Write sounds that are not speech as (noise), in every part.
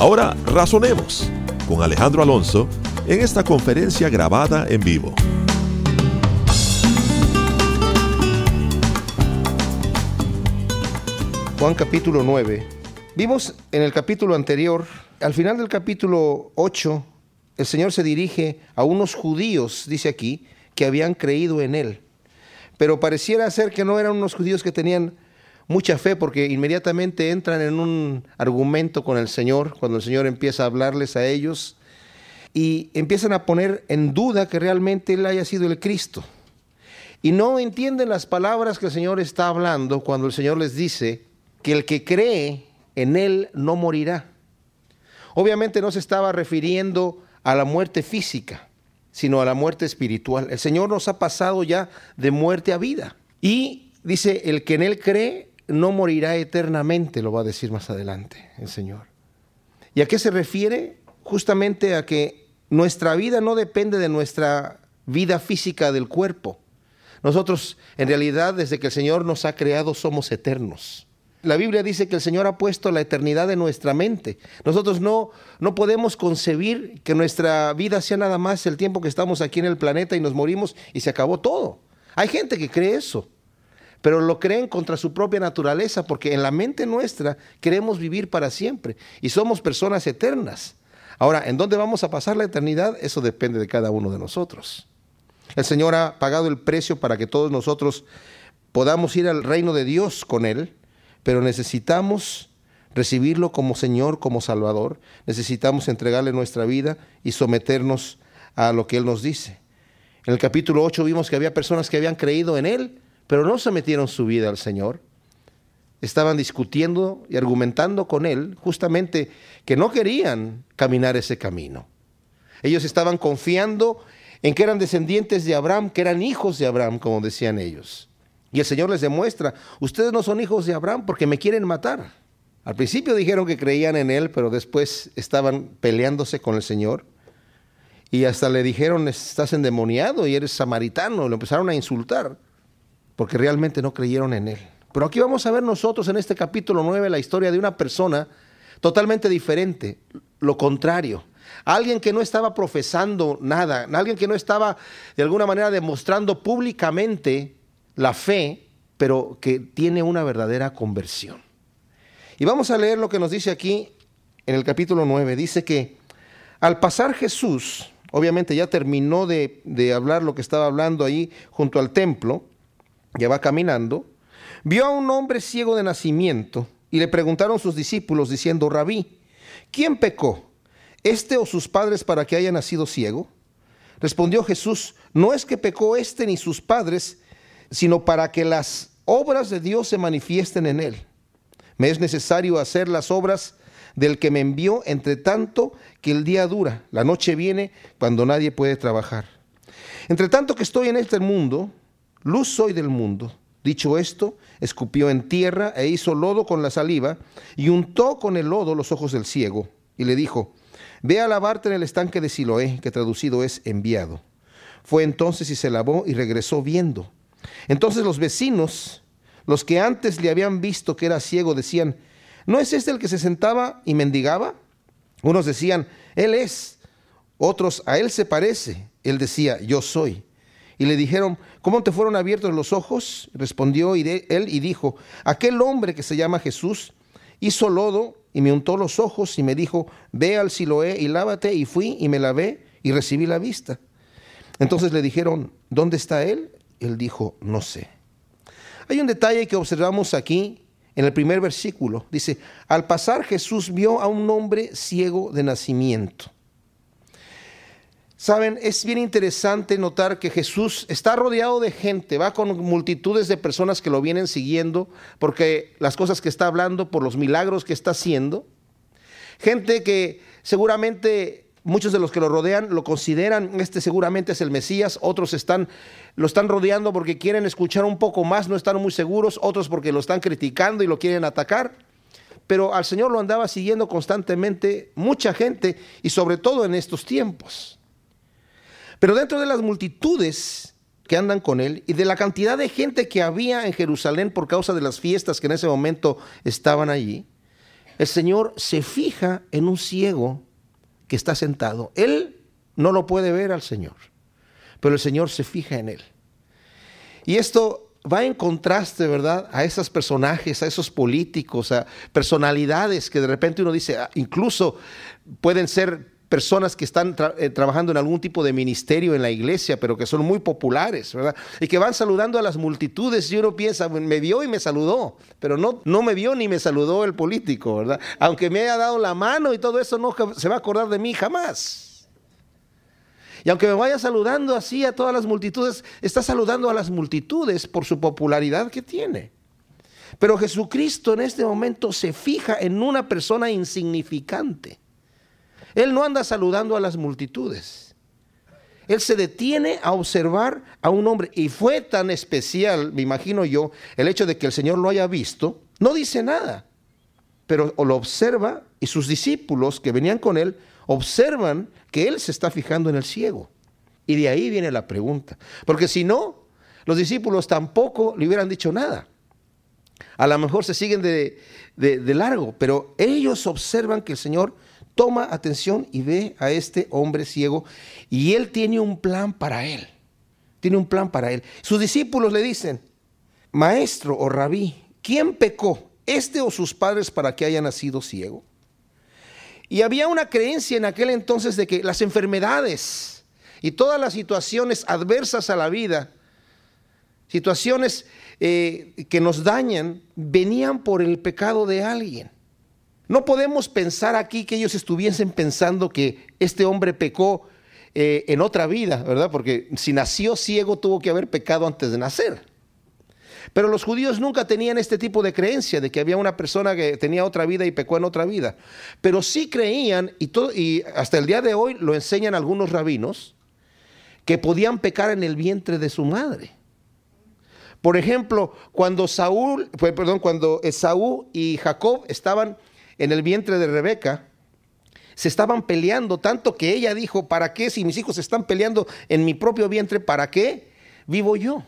Ahora razonemos con Alejandro Alonso en esta conferencia grabada en vivo. Juan capítulo 9. Vimos en el capítulo anterior, al final del capítulo 8, el Señor se dirige a unos judíos, dice aquí, que habían creído en Él. Pero pareciera ser que no eran unos judíos que tenían mucha fe porque inmediatamente entran en un argumento con el Señor, cuando el Señor empieza a hablarles a ellos y empiezan a poner en duda que realmente Él haya sido el Cristo. Y no entienden las palabras que el Señor está hablando cuando el Señor les dice, que el que cree en Él no morirá. Obviamente no se estaba refiriendo a la muerte física, sino a la muerte espiritual. El Señor nos ha pasado ya de muerte a vida. Y dice, el que en Él cree no morirá eternamente, lo va a decir más adelante el Señor. ¿Y a qué se refiere? Justamente a que nuestra vida no depende de nuestra vida física del cuerpo. Nosotros, en realidad, desde que el Señor nos ha creado, somos eternos. La Biblia dice que el Señor ha puesto la eternidad en nuestra mente. Nosotros no, no podemos concebir que nuestra vida sea nada más el tiempo que estamos aquí en el planeta y nos morimos y se acabó todo. Hay gente que cree eso, pero lo creen contra su propia naturaleza porque en la mente nuestra queremos vivir para siempre y somos personas eternas. Ahora, ¿en dónde vamos a pasar la eternidad? Eso depende de cada uno de nosotros. El Señor ha pagado el precio para que todos nosotros podamos ir al reino de Dios con Él pero necesitamos recibirlo como Señor, como Salvador, necesitamos entregarle nuestra vida y someternos a lo que Él nos dice. En el capítulo 8 vimos que había personas que habían creído en Él, pero no sometieron su vida al Señor. Estaban discutiendo y argumentando con Él justamente que no querían caminar ese camino. Ellos estaban confiando en que eran descendientes de Abraham, que eran hijos de Abraham, como decían ellos. Y el Señor les demuestra, ustedes no son hijos de Abraham porque me quieren matar. Al principio dijeron que creían en Él, pero después estaban peleándose con el Señor. Y hasta le dijeron, estás endemoniado y eres samaritano. Lo empezaron a insultar porque realmente no creyeron en Él. Pero aquí vamos a ver nosotros en este capítulo 9 la historia de una persona totalmente diferente, lo contrario. Alguien que no estaba profesando nada, alguien que no estaba de alguna manera demostrando públicamente la fe, pero que tiene una verdadera conversión. Y vamos a leer lo que nos dice aquí en el capítulo 9. Dice que al pasar Jesús, obviamente ya terminó de, de hablar lo que estaba hablando ahí junto al templo, ya va caminando, vio a un hombre ciego de nacimiento y le preguntaron sus discípulos diciendo, rabí, ¿quién pecó? ¿Este o sus padres para que haya nacido ciego? Respondió Jesús, no es que pecó este ni sus padres, sino para que las obras de Dios se manifiesten en él. Me es necesario hacer las obras del que me envió, entre tanto que el día dura, la noche viene cuando nadie puede trabajar. Entre tanto que estoy en este mundo, luz soy del mundo. Dicho esto, escupió en tierra e hizo lodo con la saliva y untó con el lodo los ojos del ciego y le dijo, ve a lavarte en el estanque de Siloé, que traducido es enviado. Fue entonces y se lavó y regresó viendo. Entonces los vecinos, los que antes le habían visto que era ciego, decían, ¿no es este el que se sentaba y mendigaba? Unos decían, Él es. Otros, a Él se parece. Él decía, yo soy. Y le dijeron, ¿cómo te fueron abiertos los ojos? Respondió él y dijo, aquel hombre que se llama Jesús hizo lodo y me untó los ojos y me dijo, ve al Siloé y lávate. Y fui y me lavé y recibí la vista. Entonces le dijeron, ¿dónde está él? Él dijo, no sé. Hay un detalle que observamos aquí en el primer versículo. Dice, al pasar Jesús vio a un hombre ciego de nacimiento. Saben, es bien interesante notar que Jesús está rodeado de gente, va con multitudes de personas que lo vienen siguiendo, porque las cosas que está hablando, por los milagros que está haciendo. Gente que seguramente muchos de los que lo rodean lo consideran, este seguramente es el Mesías, otros están, lo están rodeando porque quieren escuchar un poco más, no están muy seguros, otros porque lo están criticando y lo quieren atacar. Pero al Señor lo andaba siguiendo constantemente mucha gente y sobre todo en estos tiempos. Pero dentro de las multitudes que andan con él y de la cantidad de gente que había en Jerusalén por causa de las fiestas que en ese momento estaban allí, el Señor se fija en un ciego que está sentado. Él no lo puede ver al Señor, pero el Señor se fija en él. Y esto va en contraste, ¿verdad? A esos personajes, a esos políticos, a personalidades que de repente uno dice, ah, incluso pueden ser personas que están eh, trabajando en algún tipo de ministerio en la iglesia, pero que son muy populares, ¿verdad? Y que van saludando a las multitudes y uno piensa, me vio y me saludó, pero no, no me vio ni me saludó el político, ¿verdad? Aunque me haya dado la mano y todo eso, no se va a acordar de mí jamás. Y aunque me vaya saludando así a todas las multitudes, está saludando a las multitudes por su popularidad que tiene. Pero Jesucristo en este momento se fija en una persona insignificante él no anda saludando a las multitudes. Él se detiene a observar a un hombre. Y fue tan especial, me imagino yo, el hecho de que el Señor lo haya visto. No dice nada, pero lo observa y sus discípulos que venían con él observan que él se está fijando en el ciego. Y de ahí viene la pregunta. Porque si no, los discípulos tampoco le hubieran dicho nada. A lo mejor se siguen de, de largo, pero ellos observan que el Señor toma atención y ve a este hombre ciego y él tiene un plan para él. Tiene un plan para él. Sus discípulos le dicen, maestro o rabí, ¿quién pecó, este o sus padres para que haya nacido ciego? Y había una creencia en aquel entonces de que las enfermedades y todas las situaciones adversas a la vida, situaciones eh, que nos dañan, venían por el pecado de alguien. No podemos pensar aquí que ellos estuviesen pensando que este hombre pecó eh, en otra vida, ¿verdad? Porque si nació ciego tuvo que haber pecado antes de nacer. Pero los judíos nunca tenían este tipo de creencia de que había una persona que tenía otra vida y pecó en otra vida. Pero sí creían, y, hasta el día de hoy lo enseñan algunos rabinos, que podían pecar en el vientre de su madre. Por ejemplo, cuando Saúl, perdón, cuando Esaú y Jacob estaban en el vientre de Rebeca, se estaban peleando, tanto que ella dijo, ¿para qué si mis hijos están peleando en mi propio vientre, ¿para qué vivo yo?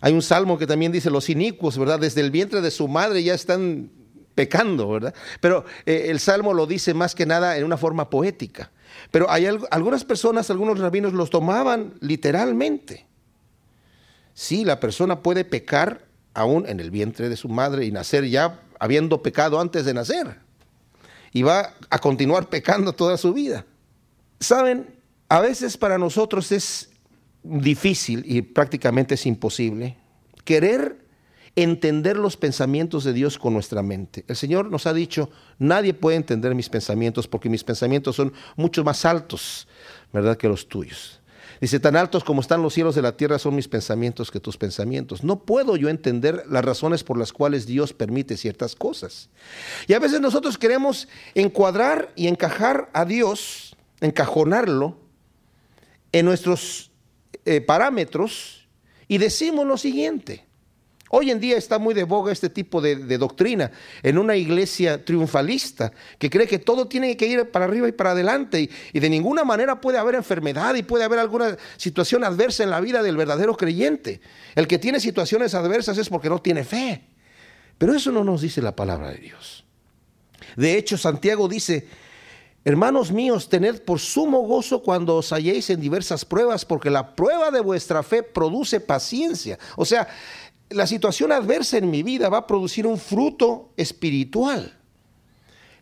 Hay un salmo que también dice, los inicuos, ¿verdad? Desde el vientre de su madre ya están pecando, ¿verdad? Pero eh, el salmo lo dice más que nada en una forma poética. Pero hay algunas personas, algunos rabinos los tomaban literalmente. Sí, la persona puede pecar aún en el vientre de su madre y nacer ya habiendo pecado antes de nacer. Y va a continuar pecando toda su vida. Saben, a veces para nosotros es difícil y prácticamente es imposible querer entender los pensamientos de Dios con nuestra mente. El Señor nos ha dicho, nadie puede entender mis pensamientos porque mis pensamientos son mucho más altos, ¿verdad?, que los tuyos. Dice, tan altos como están los cielos de la tierra son mis pensamientos que tus pensamientos. No puedo yo entender las razones por las cuales Dios permite ciertas cosas. Y a veces nosotros queremos encuadrar y encajar a Dios, encajonarlo en nuestros eh, parámetros y decimos lo siguiente. Hoy en día está muy de boga este tipo de, doctrina en una iglesia triunfalista que cree que todo tiene que ir para arriba y para adelante y, de ninguna manera puede haber enfermedad y puede haber alguna situación adversa en la vida del verdadero creyente. El que tiene situaciones adversas es porque no tiene fe. Pero eso no nos dice la palabra de Dios. De hecho, Santiago dice, hermanos míos, tened por sumo gozo cuando os halléis en diversas pruebas, porque la prueba de vuestra fe produce paciencia. O sea, la situación adversa en mi vida va a producir un fruto espiritual.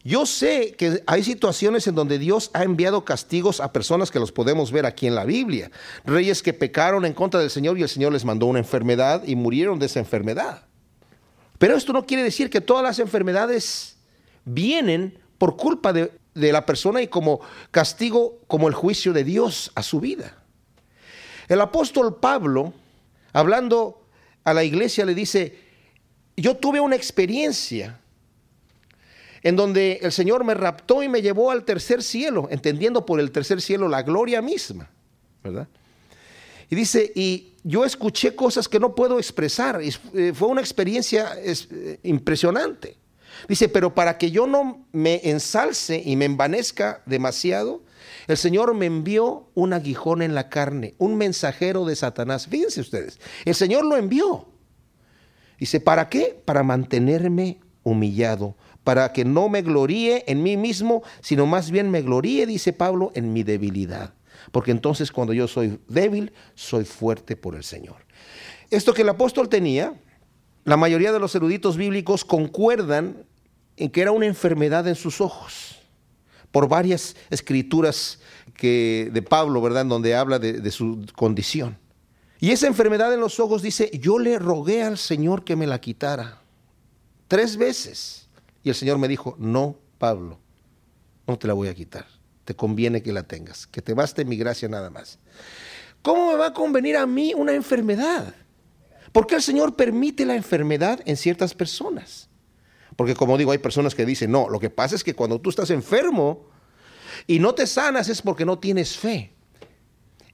Yo sé que hay situaciones en donde Dios ha enviado castigos a personas que los podemos ver aquí en la Biblia. Reyes que pecaron en contra del Señor y el Señor les mandó una enfermedad y murieron de esa enfermedad. Pero esto no quiere decir que todas las enfermedades vienen por culpa de, de la persona y como castigo, como el juicio de Dios a su vida. El apóstol Pablo, hablando a la iglesia le dice, yo tuve una experiencia en donde el Señor me raptó y me llevó al tercer cielo, entendiendo por el tercer cielo la gloria misma, ¿verdad? Y dice, y yo escuché cosas que no puedo expresar, y eh, fue una experiencia eh, impresionante. Dice, pero para que yo no me ensalce y me envanezca demasiado, el Señor me envió un aguijón en la carne, un mensajero de Satanás. Fíjense ustedes, el Señor lo envió. Dice, ¿para qué? Para mantenerme humillado, para que no me gloríe en mí mismo, sino más bien me gloríe, dice Pablo, en mi debilidad. Porque entonces cuando yo soy débil, soy fuerte por el Señor. Esto que el apóstol tenía, la mayoría de los eruditos bíblicos concuerdan en que era una enfermedad en sus ojos, por varias escrituras que, de Pablo, ¿verdad?, donde habla de, de su condición. Y esa enfermedad en los ojos dice, yo le rogué al Señor que me la quitara. Tres veces. Y el Señor me dijo, no, Pablo, no te la voy a quitar. Te conviene que la tengas, que te baste mi gracia nada más. ¿Cómo me va a convenir a mí una enfermedad? ¿Por qué el Señor permite la enfermedad en ciertas personas? Porque como digo, hay personas que dicen, no, lo que pasa es que cuando tú estás enfermo y no te sanas es porque no tienes fe.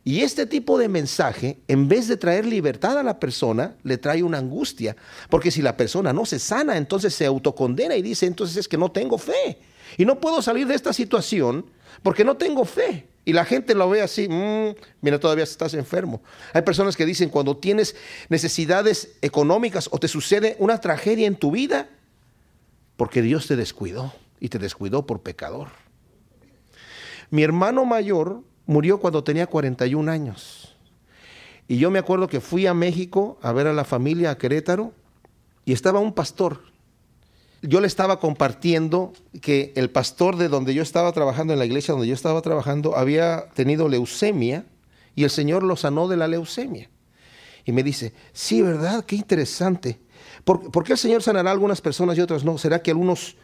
Y este tipo de mensaje, en vez de traer libertad a la persona, le trae una angustia. Porque si la persona no se sana, entonces se autocondena y dice, entonces es que no tengo fe. Y no puedo salir de esta situación porque no tengo fe. Y la gente lo ve así, mm, mira, todavía estás enfermo. Hay personas que dicen, cuando tienes necesidades económicas o te sucede una tragedia en tu vida, porque Dios te descuidó y te descuidó por pecador. Mi hermano mayor murió cuando tenía 41 años. Y yo me acuerdo que fui a México a ver a la familia a Querétaro y estaba un pastor. Yo le estaba compartiendo que el pastor de donde yo estaba trabajando, en la iglesia donde yo estaba trabajando, había tenido leucemia y el Señor lo sanó de la leucemia. Y me dice, sí, ¿verdad? Qué interesante. ¿Por, ¿Por, qué el Señor sanará a algunas personas y otras no? ¿Será que algunos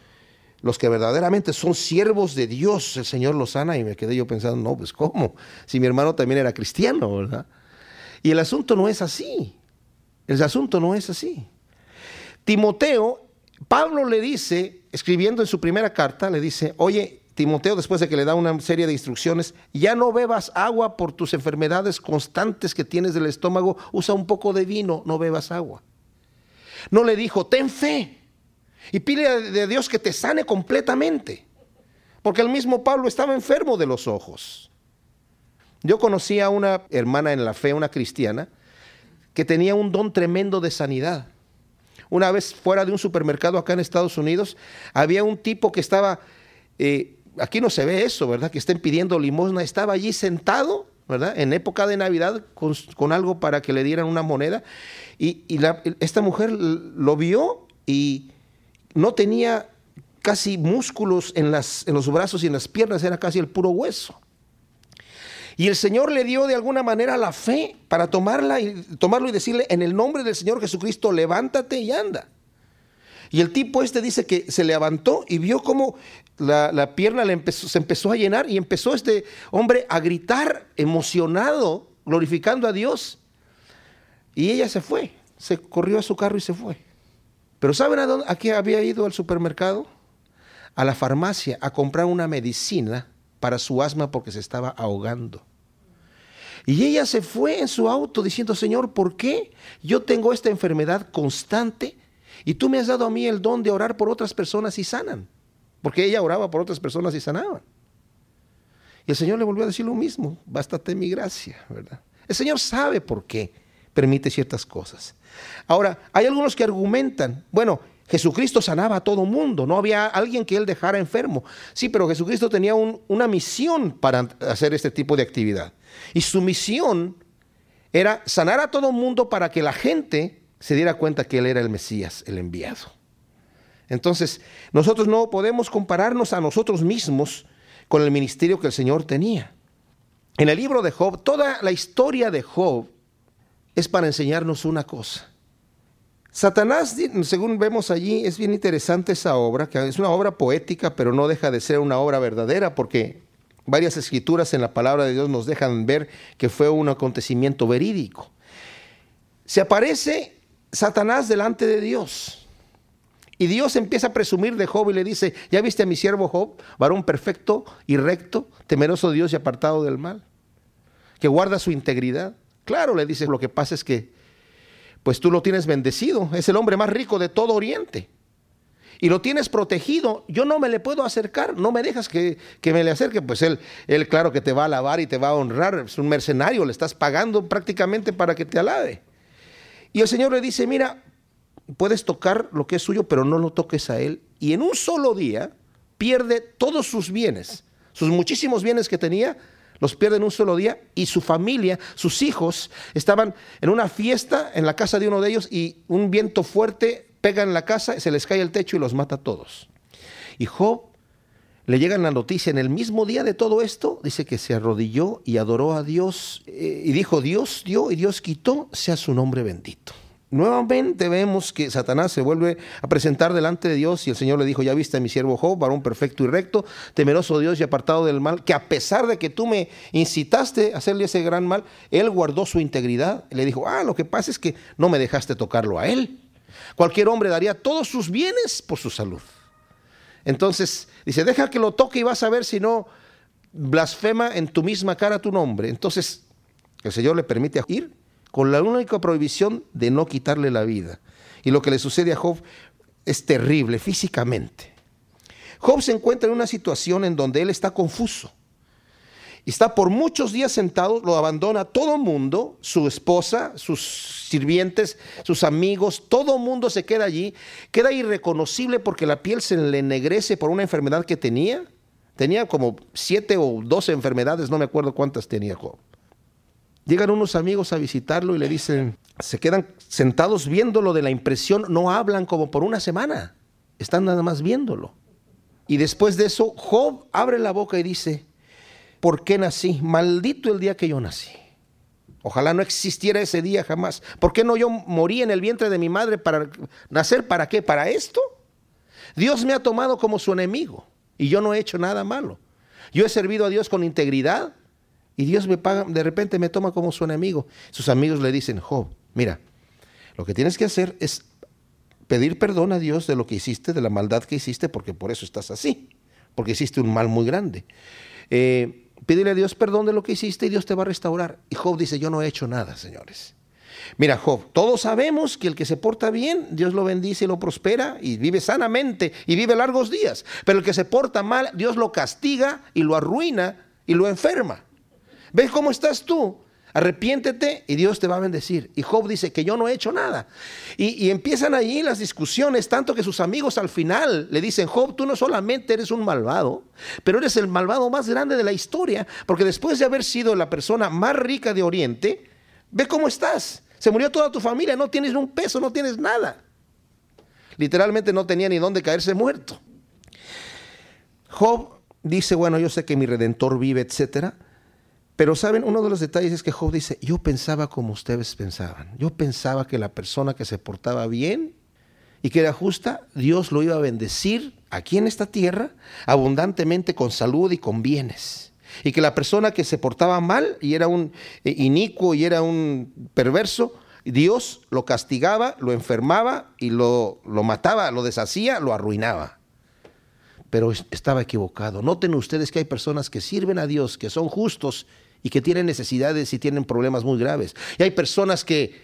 los que verdaderamente son siervos de Dios, el Señor los sana y me quedé yo pensando, no, pues ¿cómo? Si mi hermano también era cristiano, ¿verdad? Y el asunto no es así. El asunto no es así. Timoteo, Pablo le dice, escribiendo en su primera carta, le dice, oye, Timoteo, después de que le da una serie de instrucciones, ya no bebas agua por tus enfermedades constantes que tienes del estómago, usa un poco de vino, no bebas agua. No le dijo, ten fe, y pide de Dios que te sane completamente. Porque el mismo Pablo estaba enfermo de los ojos. Yo conocí a una hermana en la fe, una cristiana, que tenía un don tremendo de sanidad. Una vez fuera de un supermercado acá en Estados Unidos, había un tipo que estaba, eh, aquí no se ve eso, ¿verdad? Que estén pidiendo limosna, estaba allí sentado, En época de Navidad con, algo para que le dieran una moneda. Y, esta mujer lo vio y no tenía casi músculos en, en los brazos y en las piernas, era casi el puro hueso. Y el Señor le dio de alguna manera la fe para tomarla y, tomarlo y decirle, en el nombre del Señor Jesucristo, levántate y anda. Y el tipo este dice que se levantó y vio cómo la, pierna le se empezó a llenar y empezó este hombre a gritar emocionado, glorificando a Dios. Y ella se fue, se corrió a su carro y se fue. Pero ¿saben a, dónde, a había ido al supermercado? A la farmacia a comprar una medicina para su asma porque se estaba ahogando. Y ella se fue en su auto diciendo, Señor, ¿por qué yo tengo esta enfermedad constante y tú me has dado a mí el don de orar por otras personas y sanan? Porque ella oraba por otras personas y sanaban. Y el Señor le volvió a decir lo mismo, bástate mi gracia, ¿verdad? El Señor sabe por qué permite ciertas cosas. Ahora, hay algunos que argumentan, bueno, Jesucristo sanaba a todo mundo, no había alguien que él dejara enfermo. Sí, pero Jesucristo tenía una misión para hacer este tipo de actividad. Y su misión era sanar a todo mundo para que la gente se diera cuenta que él era el Mesías, el enviado. Entonces, nosotros no podemos compararnos a nosotros mismos con el ministerio que el Señor tenía. En el libro de Job, toda la historia de Job es para enseñarnos una cosa. Satanás, según vemos allí, es bien interesante esa obra, que es una obra poética, pero no deja de ser una obra verdadera, porque varias escrituras en la palabra de Dios nos dejan ver que fue un acontecimiento verídico. Se aparece Satanás delante de Dios Y Dios empieza a presumir de Job y le dice, ¿ya viste a mi siervo Job, varón perfecto y recto, temeroso de Dios y apartado del mal? Que guarda su integridad. Claro, le dice, lo que pasa es que, pues tú lo tienes bendecido, es el hombre más rico de todo Oriente. Y lo tienes protegido, yo no me le puedo acercar, no me dejas que, que me le acerque, pues él, él claro que te va a alabar y te va a honrar, es un mercenario, le estás pagando prácticamente para que te alabe. Y el Señor le dice, mira, puedes tocar lo que es suyo, pero no lo toques a él. Y en un solo día pierde todos sus bienes, sus muchísimos bienes que tenía, los pierde en un solo día y su familia, sus hijos, estaban en una fiesta en la casa de uno de ellos y un viento fuerte pega en la casa, se les cae el techo y los mata a todos. Y Job le llega la noticia en el mismo día de todo esto, dice que se arrodilló y adoró a Dios eh, y dijo, Dios dio y Dios quitó, sea su nombre bendito. Nuevamente vemos que Satanás se vuelve a presentar delante de Dios y el Señor le dijo, ya viste a mi siervo Job, varón perfecto y recto, temeroso de Dios y apartado del mal, que a pesar de que tú me incitaste a hacerle ese gran mal, él guardó su integridad. le dijo, ah, lo que pasa es que no me dejaste tocarlo a él. Cualquier hombre daría todos sus bienes por su salud. Entonces, dice, deja que lo toque y vas a ver si no blasfema en tu misma cara tu nombre. Entonces, el Señor le permite ir con la única prohibición de no quitarle la vida. Y lo que le sucede a Job es terrible físicamente. Job se encuentra en una situación en donde él está confuso. Está por muchos días sentado, lo abandona todo mundo, su esposa, sus sirvientes, sus amigos, todo mundo se queda allí, queda irreconocible porque la piel se le ennegrece por una enfermedad que tenía. Tenía como siete o doce enfermedades, no me acuerdo cuántas tenía Job. Llegan unos amigos a visitarlo y le dicen, se quedan sentados viéndolo de la impresión, no hablan como por una semana, están nada más viéndolo. Y después de eso, Job abre la boca y dice, ¿por qué nací? Maldito el día que yo nací. Ojalá no existiera ese día jamás. ¿Por qué no yo morí en el vientre de mi madre para nacer? ¿Para qué? ¿Para esto? Dios me ha tomado como su enemigo y yo no he hecho nada malo. Yo he servido a Dios con integridad, y Dios me paga, de repente me toma como su enemigo. Sus amigos le dicen, Job, mira, lo que tienes que hacer es pedir perdón a Dios de lo que hiciste, de la maldad que hiciste, porque por eso estás así, porque hiciste un mal muy grande. Eh, pídele a Dios perdón de lo que hiciste y Dios te va a restaurar. Y Job dice, yo no he hecho nada, señores. Mira, Job, todos sabemos que el que se porta bien, Dios lo bendice y lo prospera y vive sanamente y vive largos días. Pero el que se porta mal, Dios lo castiga y lo arruina y lo enferma. ¿Ves cómo estás tú? Arrepiéntete y Dios te va a bendecir. Y Job dice que yo no he hecho nada. Y, empiezan allí las discusiones, tanto que sus amigos al final le dicen, Job, tú no solamente eres un malvado, pero eres el malvado más grande de la historia, porque después de haber sido la persona más rica de Oriente, ve cómo estás. Se murió toda tu familia, no tienes un peso, no tienes nada. Literalmente no tenía ni dónde caerse muerto. Job dice, bueno, yo sé que mi redentor vive, etcétera pero saben, uno de los detalles es que Job dice, yo pensaba como ustedes pensaban. Yo pensaba que la persona que se portaba bien y que era justa, Dios lo iba a bendecir aquí en esta tierra abundantemente con salud y con bienes. Y que la persona que se portaba mal y era un eh, inicuo y era un perverso, Dios lo castigaba, lo enfermaba y lo, lo mataba, lo deshacía, lo arruinaba pero estaba equivocado. Noten ustedes que hay personas que sirven a Dios, que son justos y que tienen necesidades y tienen problemas muy graves. Y hay personas que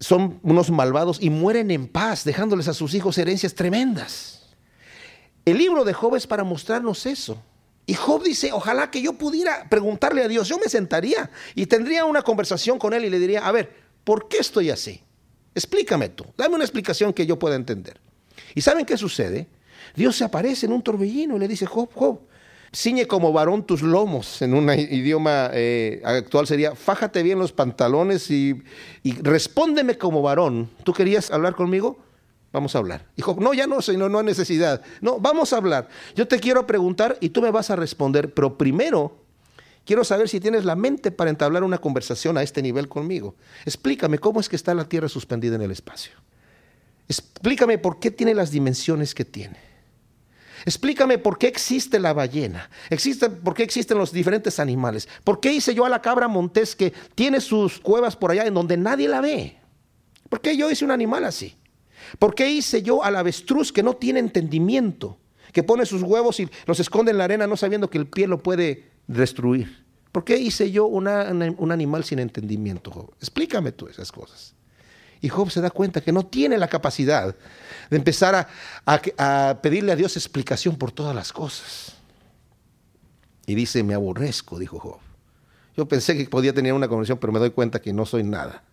son unos malvados y mueren en paz, dejándoles a sus hijos herencias tremendas. El libro de Job es para mostrarnos eso. Y Job dice, ojalá que yo pudiera preguntarle a Dios, yo me sentaría y tendría una conversación con él y le diría, a ver, ¿por qué estoy así? Explícame tú, dame una explicación que yo pueda entender. ¿Y saben qué sucede? Dios se aparece en un torbellino y le dice, Job, Job, ciñe como varón tus lomos, en un idioma eh, actual sería, fájate bien los pantalones y, respóndeme como varón. ¿Tú querías hablar conmigo? Vamos a hablar. Dijo, no, ya no, no hay necesidad. No, vamos a hablar. Yo te quiero preguntar y tú me vas a responder, pero primero quiero saber si tienes la mente para entablar una conversación a este nivel conmigo. Explícame cómo es que está la Tierra suspendida en el espacio. Explícame por qué tiene las dimensiones que tiene. Explícame por qué existe la ballena, existe, por qué existen los diferentes animales, por qué hice yo a la cabra montés que tiene sus cuevas por allá en donde nadie la ve. ¿Por qué yo hice un animal así? ¿Por qué hice yo al avestruz que no tiene entendimiento, que pone sus huevos y los esconde en la arena no sabiendo que el pie lo puede destruir? ¿Por qué hice yo un animal sin entendimiento, Job? Explícame tú esas cosas. Y Job se da cuenta que no tiene la capacidad de empezar a pedirle a Dios explicación por todas las cosas. Y dice, me aborrezco, dijo Job. Yo pensé que podía tener una conversión, pero me doy cuenta que no soy nada.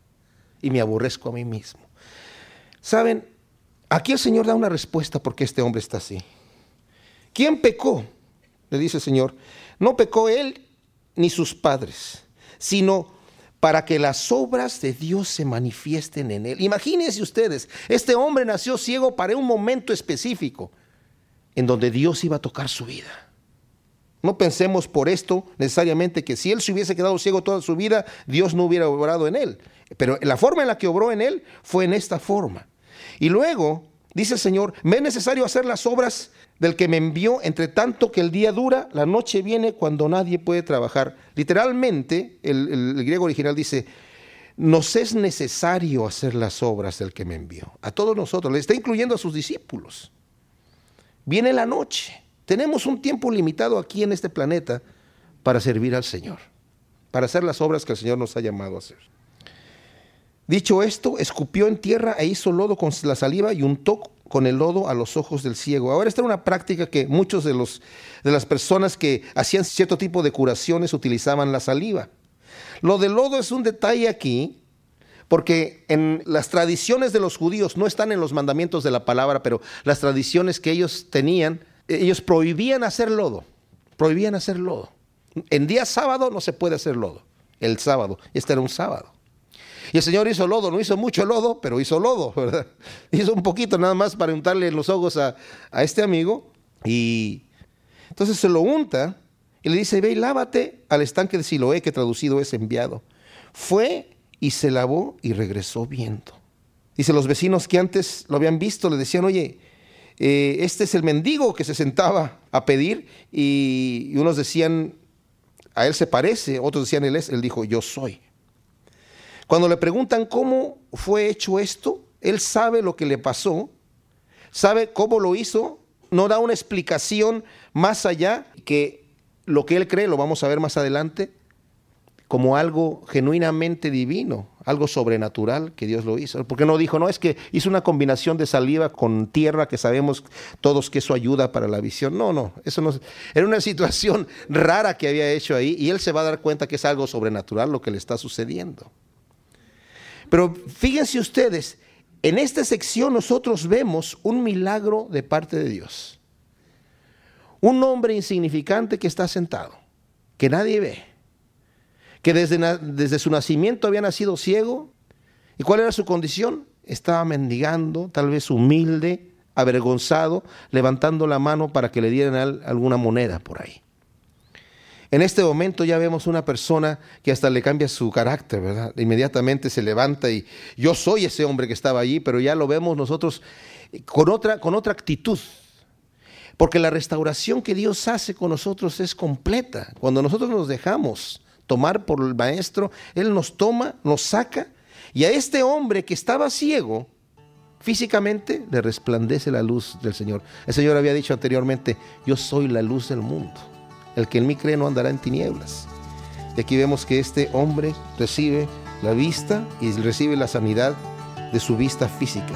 Y me aborrezco a mí mismo. Saben, aquí el Señor da una respuesta porque este hombre está así. ¿Quién pecó? Le dice el Señor. No pecó él ni sus padres, sino para que las obras de Dios se manifiesten en él. Imagínense ustedes, este hombre nació ciego para un momento específico en donde Dios iba a tocar su vida. No pensemos por esto necesariamente que si él se hubiese quedado ciego toda su vida, Dios no hubiera obrado en él. Pero la forma en la que obró en él fue en esta forma. Y luego dice el Señor, me es necesario hacer las obras del que me envió, entre tanto que el día dura, la noche viene cuando nadie puede trabajar. Literalmente, el, griego original dice, nos es necesario hacer las obras del que me envió. A todos nosotros, le está incluyendo a sus discípulos. Viene la noche tenemos un tiempo limitado aquí en este planeta para servir al Señor, para hacer las obras que el Señor nos ha llamado a hacer. Dicho esto, escupió en tierra e hizo lodo con la saliva y untó con el lodo a los ojos del ciego. Ahora esta era una práctica que muchos de, los, de las personas que hacían cierto tipo de curaciones utilizaban la saliva. Lo del lodo es un detalle aquí, porque en las tradiciones de los judíos no están en los mandamientos de la palabra, pero las tradiciones que ellos tenían ellos prohibían hacer lodo, prohibían hacer lodo. En día sábado no se puede hacer lodo, el sábado, este era un sábado. Y el Señor hizo lodo, no hizo mucho lodo, pero hizo lodo, (laughs) ¿verdad? Hizo un poquito nada más para untarle los ojos a, este amigo y entonces se lo unta y le dice, ve y lávate al estanque de Siloé, que traducido es enviado. Fue y se lavó y regresó viendo. Dice, los vecinos que antes lo habían visto le decían, oye, eh, este es el mendigo que se sentaba a pedir y, unos decían, a él se parece, otros decían, él es, él dijo, yo soy. Cuando le preguntan cómo fue hecho esto, él sabe lo que le pasó, sabe cómo lo hizo, no da una explicación más allá que lo que él cree, lo vamos a ver más adelante, como algo genuinamente divino, algo sobrenatural que Dios lo hizo. Porque no dijo, no, es que hizo una combinación de saliva con tierra que sabemos todos que eso ayuda para la visión. No, no, eso no. Era una situación (laughs) rara que había hecho ahí y él se va a dar cuenta que es algo sobrenatural lo que le está sucediendo. Pero fíjense ustedes, en esta sección nosotros vemos un milagro de parte de Dios. Un hombre insignificante que está sentado, que nadie ve que desde, desde su nacimiento había nacido ciego. ¿Y cuál era su condición? Estaba mendigando, tal vez humilde, avergonzado, levantando la mano para que le dieran alguna moneda por ahí. En este momento ya vemos una persona que hasta le cambia su carácter, ¿verdad? Inmediatamente se levanta y yo soy ese hombre que estaba allí, pero ya lo vemos nosotros con otra, con otra actitud. Porque la restauración que Dios hace con nosotros es completa. Cuando nosotros nos dejamos tomar por el maestro, Él nos toma, nos saca, y a este hombre que estaba ciego, físicamente le resplandece la luz del Señor. El Señor había dicho anteriormente, yo soy la luz del mundo. El que en mí cree no andará en tinieblas. Y aquí vemos que este hombre recibe la vista y recibe la sanidad de su vista física.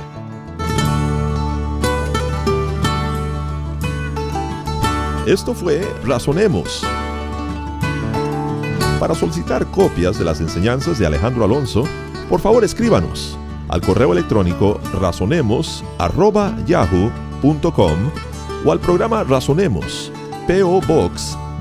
Esto fue Razonemos para solicitar copias de las enseñanzas de Alejandro Alonso, por favor escríbanos al correo electrónico razonemos.yahoo.com o al programa Razonemos, PO Box